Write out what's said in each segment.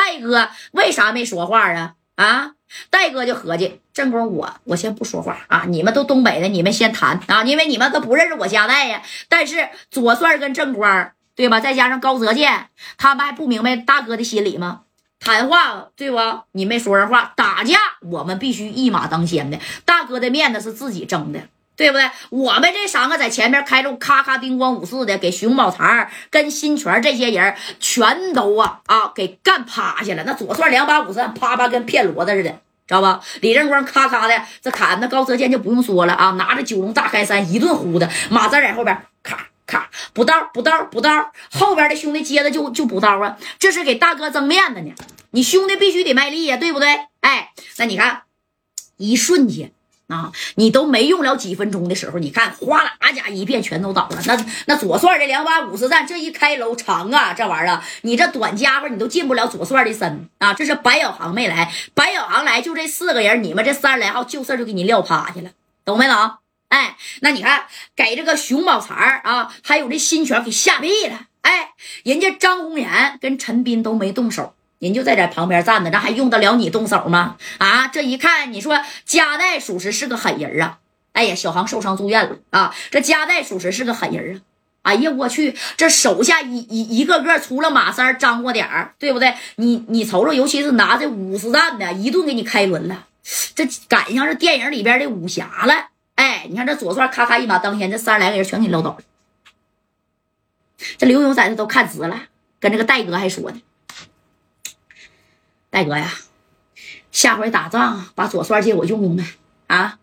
戴哥为啥没说话啊？啊，戴哥就合计，正宫我我先不说话啊，你们都东北的，你们先谈啊，因为你们都不认识我家代呀。但是左帅跟正官对吧？再加上高泽健，他们还不明白大哥的心理吗？谈话对不？你没说人话，打架我们必须一马当先的。大哥的面子是自己争的，对不对？我们这三个在前面开路，咔咔叮咣五四的，给熊宝才跟新泉这些人全都啊啊给干趴下了。那左帅两把五三，啪啪跟骗骡子似的，知道吧？李正光咔咔的这砍，那高泽健就不用说了啊，拿着九龙大开山一顿呼的，马三在后边咔。卡补刀补刀补刀，后边的兄弟接着就就补刀啊！这是给大哥争面子呢。你兄弟必须得卖力呀，对不对？哎，那你看，一瞬间啊，你都没用了几分钟的时候，你看哗啦家一片全都倒了。那那左帅这两把五十战，这一开楼长啊，这玩意儿你这短家伙你都进不了左帅的身啊！这是白小航没来，白小航来就这四个人，你们这三十来号就事就给你撂趴下了，懂没懂？哎，那你看，给这个熊宝才啊，还有这新权给吓毙了。哎，人家张红岩跟陈斌都没动手，人就在这旁边站着，那还用得了你动手吗？啊，这一看，你说加代属实是个狠人啊。哎呀，小航受伤住院了啊，这加代属实是个狠人啊。哎呀，我去，这手下一一一个个除了马三张过点儿，对不对？你你瞅瞅，尤其是拿着五十弹的，一顿给你开轮了，这赶上是电影里边的武侠了。哎，你看这左帅咔咔一马当先，这三十来个人全给你撂倒了。这刘勇在这都看直了，跟这个戴哥还说呢：“戴哥呀，下回打仗把左帅借我用用呗。啊，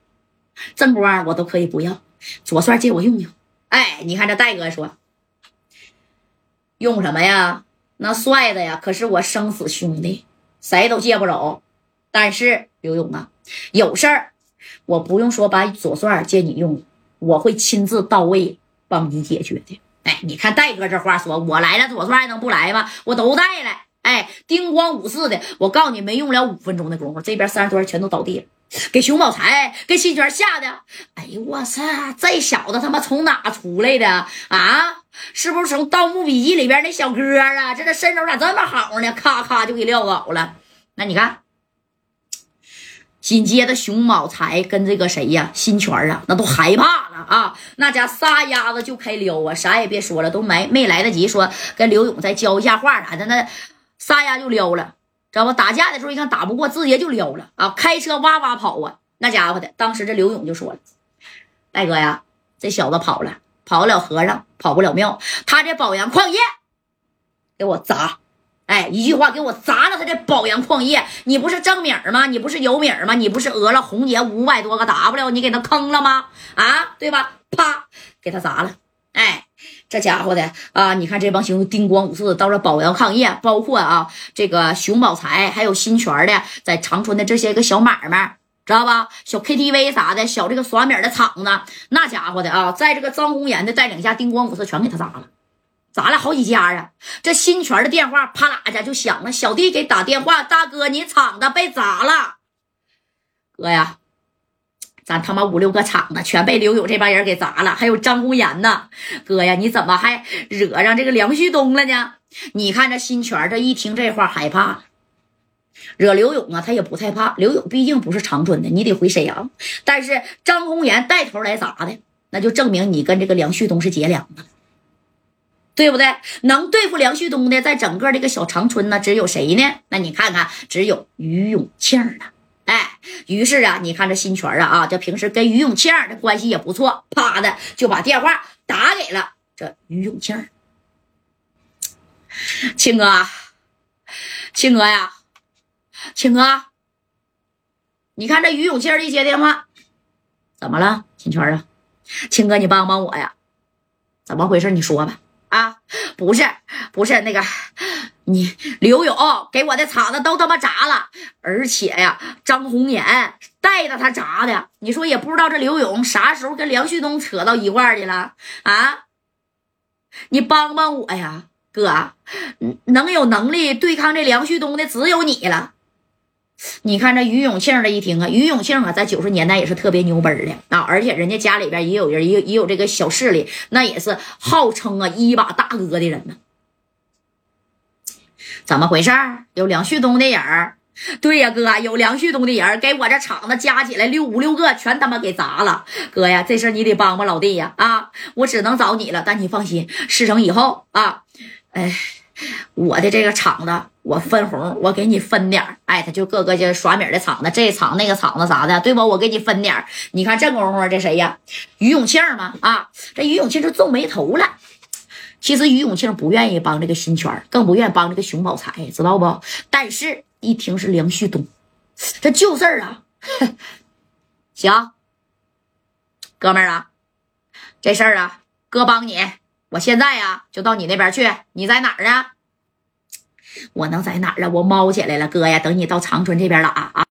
正光我都可以不要，左帅借我用用。哎，你看这戴哥说，用什么呀？那帅的呀，可是我生死兄弟，谁都借不走。但是刘勇啊，有事儿。”我不用说，把左帅借你用，我会亲自到位帮你解决的。哎，你看戴哥这话说，我来了，左帅还能不来吗？我都带来。哎，叮咣五四的，我告诉你，没用了五分钟的功夫，这边三十多人全都倒地了，给熊宝才、跟新泉吓的。哎呦我操，这小子他妈从哪出来的啊？是不是从《盗墓笔记》里边那小哥啊？这这身手咋这么好呢？咔咔就给撂倒了。那你看。紧接着，熊宝才跟这个谁呀，新权啊，那都害怕了啊！那家撒丫子就开撩啊，啥也别说了，都没没来得及说跟刘勇再交一下话啥的，那撒丫就撩了，知道不？打架的时候一看打不过，直接就撩了啊！开车哇哇跑啊！那家伙的，当时这刘勇就说了：“大哥呀，这小子跑了，跑不了和尚，跑不了庙，他这宝阳矿业给我砸。”哎，一句话给我砸了他这宝阳矿业！你不是郑米吗？你不是尤米吗？你不是讹了红姐五百多个 W？你给他坑了吗？啊，对吧？啪，给他砸了！哎，这家伙的啊！你看这帮兄弟叮咣五四到这宝阳矿业，包括啊这个熊宝才还有新泉的，在长春的这些个小买卖，知道吧？小 KTV 啥的，小这个耍米的厂子，那家伙的啊，在这个张红岩的带领下，叮咣五四全给他砸了。砸了好几家啊！这新泉的电话啪啦一下就响了，小弟给打电话，大哥，你厂子被砸了。哥呀，咱他妈五六个厂子全被刘勇这帮人给砸了，还有张红岩呢。哥呀，你怎么还惹上这个梁旭东了呢？你看这新泉这一听这话害怕了，惹刘勇啊，他也不害怕。刘勇毕竟不是长春的，你得回沈阳。但是张红岩带头来砸的，那就证明你跟这个梁旭东是结梁子。对不对？能对付梁旭东的，在整个这个小长春呢，只有谁呢？那你看看，只有于永庆了。于是啊，你看这新泉啊啊，这平时跟于永庆的关系也不错，啪的就把电话打给了这于永庆。庆哥，庆哥呀，庆哥，你看这于永庆一接电话，怎么了？新泉啊，庆哥，你帮帮我呀，怎么回事？你说吧。啊，不是，不是那个，你刘勇给我的厂子都他妈砸了，而且呀，张红岩带着他砸的，你说也不知道这刘勇啥时候跟梁旭东扯到一块儿去了啊？你帮帮我呀，哥，能有能力对抗这梁旭东的只有你了。你看这于永庆的一听啊，于永庆啊，在九十年代也是特别牛掰的啊，而且人家家里边也有人，也也有这个小势力，那也是号称啊一把大哥的人呢。怎么回事有梁旭东的人儿？对呀，哥，有梁旭东的人给我这厂子加起来六五六个，全他妈给砸了。哥呀，这事你得帮帮老弟呀！啊，我只能找你了。但你放心，事成以后啊，哎，我的这个厂子我分红，我给你分点哎，他就各个就耍米的厂子，这厂那个厂子啥的，对吧？我给你分点你看这功夫，这谁呀？于永庆嘛？啊，这于永庆就皱眉头了。其实于永庆不愿意帮这个新圈，更不愿意帮这个熊宝才，知道不？但是。一听是梁旭东，这旧事儿啊！行，哥们儿啊，这事儿啊，哥帮你。我现在呀，就到你那边去。你在哪儿啊？我能在哪儿啊？我猫起来了，哥呀！等你到长春这边了啊啊！